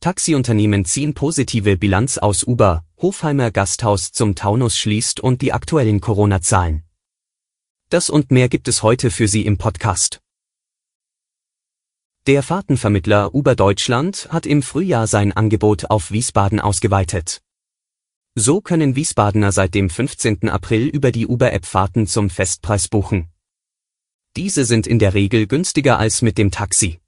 Taxiunternehmen ziehen positive Bilanz aus Uber, Hofheimer Gasthaus zum Taunus schließt und die aktuellen Corona-Zahlen. Das und mehr gibt es heute für Sie im Podcast. Der Fahrtenvermittler Uber Deutschland hat im Frühjahr sein Angebot auf Wiesbaden ausgeweitet. So können Wiesbadener seit dem 15. April über die Uber-App Fahrten zum Festpreis buchen. Diese sind in der Regel günstiger als mit dem Taxi.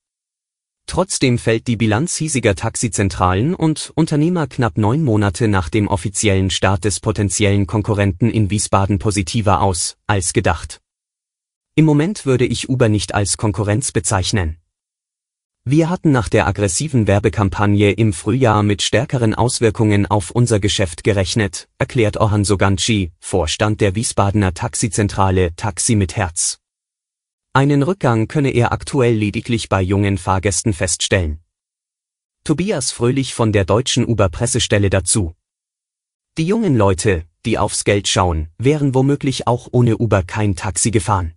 Trotzdem fällt die Bilanz hiesiger Taxizentralen und Unternehmer knapp neun Monate nach dem offiziellen Start des potenziellen Konkurrenten in Wiesbaden positiver aus, als gedacht. Im Moment würde ich Uber nicht als Konkurrenz bezeichnen. Wir hatten nach der aggressiven Werbekampagne im Frühjahr mit stärkeren Auswirkungen auf unser Geschäft gerechnet, erklärt Orhan Soganci, Vorstand der Wiesbadener Taxizentrale Taxi mit Herz. Einen Rückgang könne er aktuell lediglich bei jungen Fahrgästen feststellen. Tobias Fröhlich von der deutschen Uber-Pressestelle dazu. Die jungen Leute, die aufs Geld schauen, wären womöglich auch ohne Uber kein Taxi gefahren.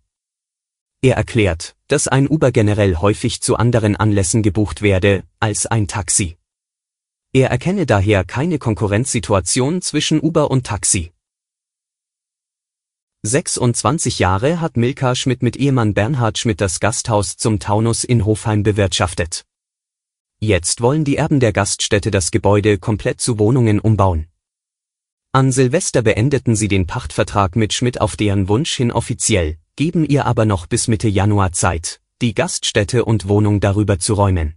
Er erklärt, dass ein Uber generell häufig zu anderen Anlässen gebucht werde, als ein Taxi. Er erkenne daher keine Konkurrenzsituation zwischen Uber und Taxi. 26 Jahre hat Milka Schmidt mit Ehemann Bernhard Schmidt das Gasthaus zum Taunus in Hofheim bewirtschaftet. Jetzt wollen die Erben der Gaststätte das Gebäude komplett zu Wohnungen umbauen. An Silvester beendeten sie den Pachtvertrag mit Schmidt auf deren Wunsch hin offiziell, geben ihr aber noch bis Mitte Januar Zeit, die Gaststätte und Wohnung darüber zu räumen.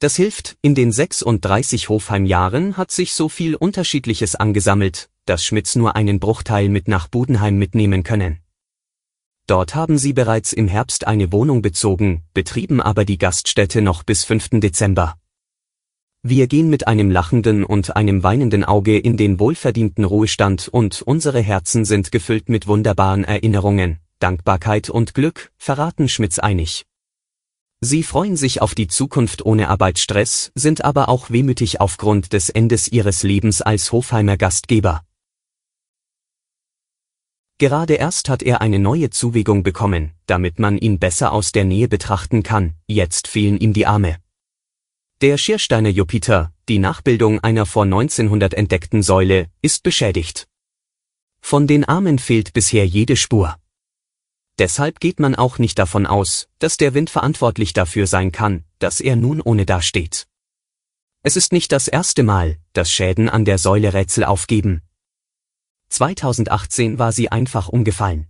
Das hilft, in den 36 Hofheim-Jahren hat sich so viel Unterschiedliches angesammelt, dass Schmitz nur einen Bruchteil mit nach Budenheim mitnehmen können. Dort haben sie bereits im Herbst eine Wohnung bezogen, betrieben aber die Gaststätte noch bis 5. Dezember. Wir gehen mit einem lachenden und einem weinenden Auge in den wohlverdienten Ruhestand und unsere Herzen sind gefüllt mit wunderbaren Erinnerungen, Dankbarkeit und Glück, verraten Schmitz einig. Sie freuen sich auf die Zukunft ohne Arbeitsstress, sind aber auch wehmütig aufgrund des Endes ihres Lebens als Hofheimer Gastgeber. Gerade erst hat er eine neue Zuwägung bekommen, damit man ihn besser aus der Nähe betrachten kann, jetzt fehlen ihm die Arme. Der Schiersteiner Jupiter, die Nachbildung einer vor 1900 entdeckten Säule, ist beschädigt. Von den Armen fehlt bisher jede Spur. Deshalb geht man auch nicht davon aus, dass der Wind verantwortlich dafür sein kann, dass er nun ohne dasteht. Es ist nicht das erste Mal, dass Schäden an der Säule Rätsel aufgeben, 2018 war sie einfach umgefallen.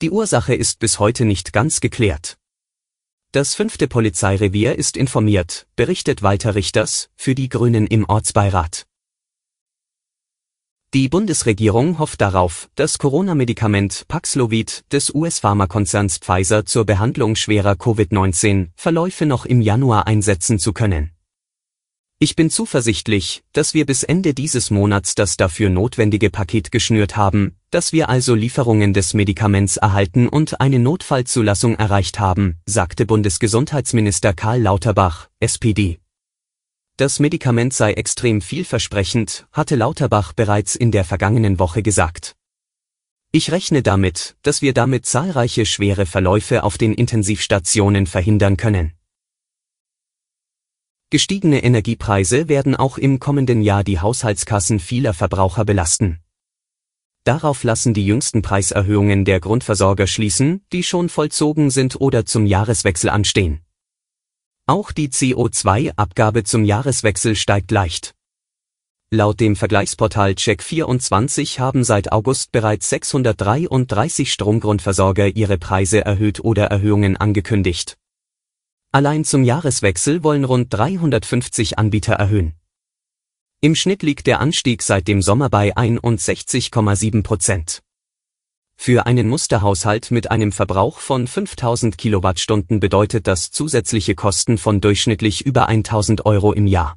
Die Ursache ist bis heute nicht ganz geklärt. Das fünfte Polizeirevier ist informiert, berichtet Walter Richters, für die Grünen im Ortsbeirat. Die Bundesregierung hofft darauf, das Corona-Medikament Paxlovid des US-Pharmakonzerns Pfizer zur Behandlung schwerer Covid-19-Verläufe noch im Januar einsetzen zu können. Ich bin zuversichtlich, dass wir bis Ende dieses Monats das dafür notwendige Paket geschnürt haben, dass wir also Lieferungen des Medikaments erhalten und eine Notfallzulassung erreicht haben, sagte Bundesgesundheitsminister Karl Lauterbach, SPD. Das Medikament sei extrem vielversprechend, hatte Lauterbach bereits in der vergangenen Woche gesagt. Ich rechne damit, dass wir damit zahlreiche schwere Verläufe auf den Intensivstationen verhindern können. Gestiegene Energiepreise werden auch im kommenden Jahr die Haushaltskassen vieler Verbraucher belasten. Darauf lassen die jüngsten Preiserhöhungen der Grundversorger schließen, die schon vollzogen sind oder zum Jahreswechsel anstehen. Auch die CO2-Abgabe zum Jahreswechsel steigt leicht. Laut dem Vergleichsportal Check24 haben seit August bereits 633 Stromgrundversorger ihre Preise erhöht oder Erhöhungen angekündigt. Allein zum Jahreswechsel wollen rund 350 Anbieter erhöhen. Im Schnitt liegt der Anstieg seit dem Sommer bei 61,7 Prozent. Für einen Musterhaushalt mit einem Verbrauch von 5000 Kilowattstunden bedeutet das zusätzliche Kosten von durchschnittlich über 1000 Euro im Jahr.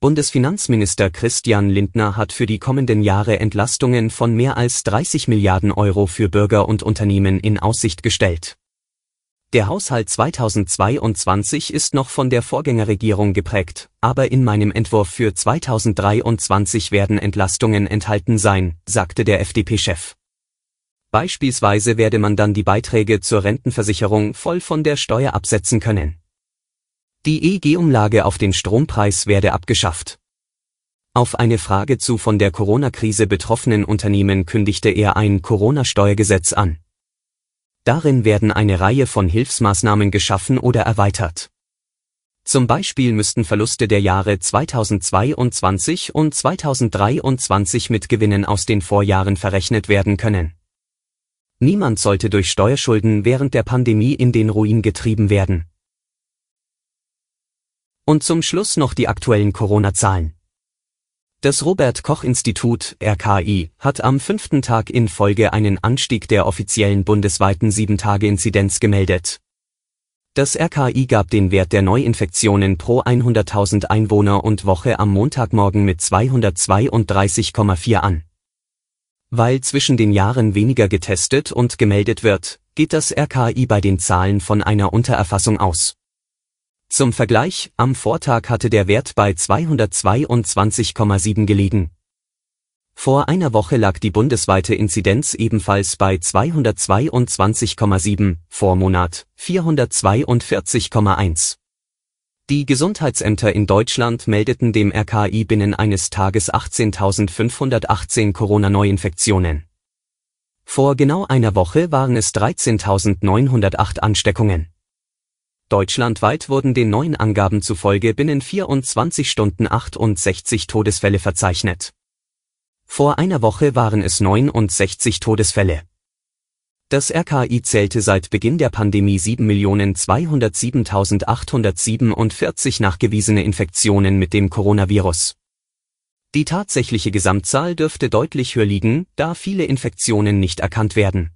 Bundesfinanzminister Christian Lindner hat für die kommenden Jahre Entlastungen von mehr als 30 Milliarden Euro für Bürger und Unternehmen in Aussicht gestellt. Der Haushalt 2022 ist noch von der Vorgängerregierung geprägt, aber in meinem Entwurf für 2023 werden Entlastungen enthalten sein, sagte der FDP-Chef. Beispielsweise werde man dann die Beiträge zur Rentenversicherung voll von der Steuer absetzen können. Die EG-Umlage auf den Strompreis werde abgeschafft. Auf eine Frage zu von der Corona-Krise betroffenen Unternehmen kündigte er ein Corona-Steuergesetz an. Darin werden eine Reihe von Hilfsmaßnahmen geschaffen oder erweitert. Zum Beispiel müssten Verluste der Jahre 2022 und 2023 mit Gewinnen aus den Vorjahren verrechnet werden können. Niemand sollte durch Steuerschulden während der Pandemie in den Ruin getrieben werden. Und zum Schluss noch die aktuellen Corona-Zahlen. Das Robert Koch Institut RKI hat am fünften Tag in Folge einen Anstieg der offiziellen bundesweiten 7-Tage-Inzidenz gemeldet. Das RKI gab den Wert der Neuinfektionen pro 100.000 Einwohner und Woche am Montagmorgen mit 232,4 an. Weil zwischen den Jahren weniger getestet und gemeldet wird, geht das RKI bei den Zahlen von einer Untererfassung aus. Zum Vergleich, am Vortag hatte der Wert bei 222,7 gelegen. Vor einer Woche lag die bundesweite Inzidenz ebenfalls bei 222,7, Vormonat 442,1. Die Gesundheitsämter in Deutschland meldeten dem RKI binnen eines Tages 18.518 Corona-Neuinfektionen. Vor genau einer Woche waren es 13.908 Ansteckungen. Deutschlandweit wurden den neuen Angaben zufolge binnen 24 Stunden 68 Todesfälle verzeichnet. Vor einer Woche waren es 69 Todesfälle. Das RKI zählte seit Beginn der Pandemie 7.207.847 nachgewiesene Infektionen mit dem Coronavirus. Die tatsächliche Gesamtzahl dürfte deutlich höher liegen, da viele Infektionen nicht erkannt werden.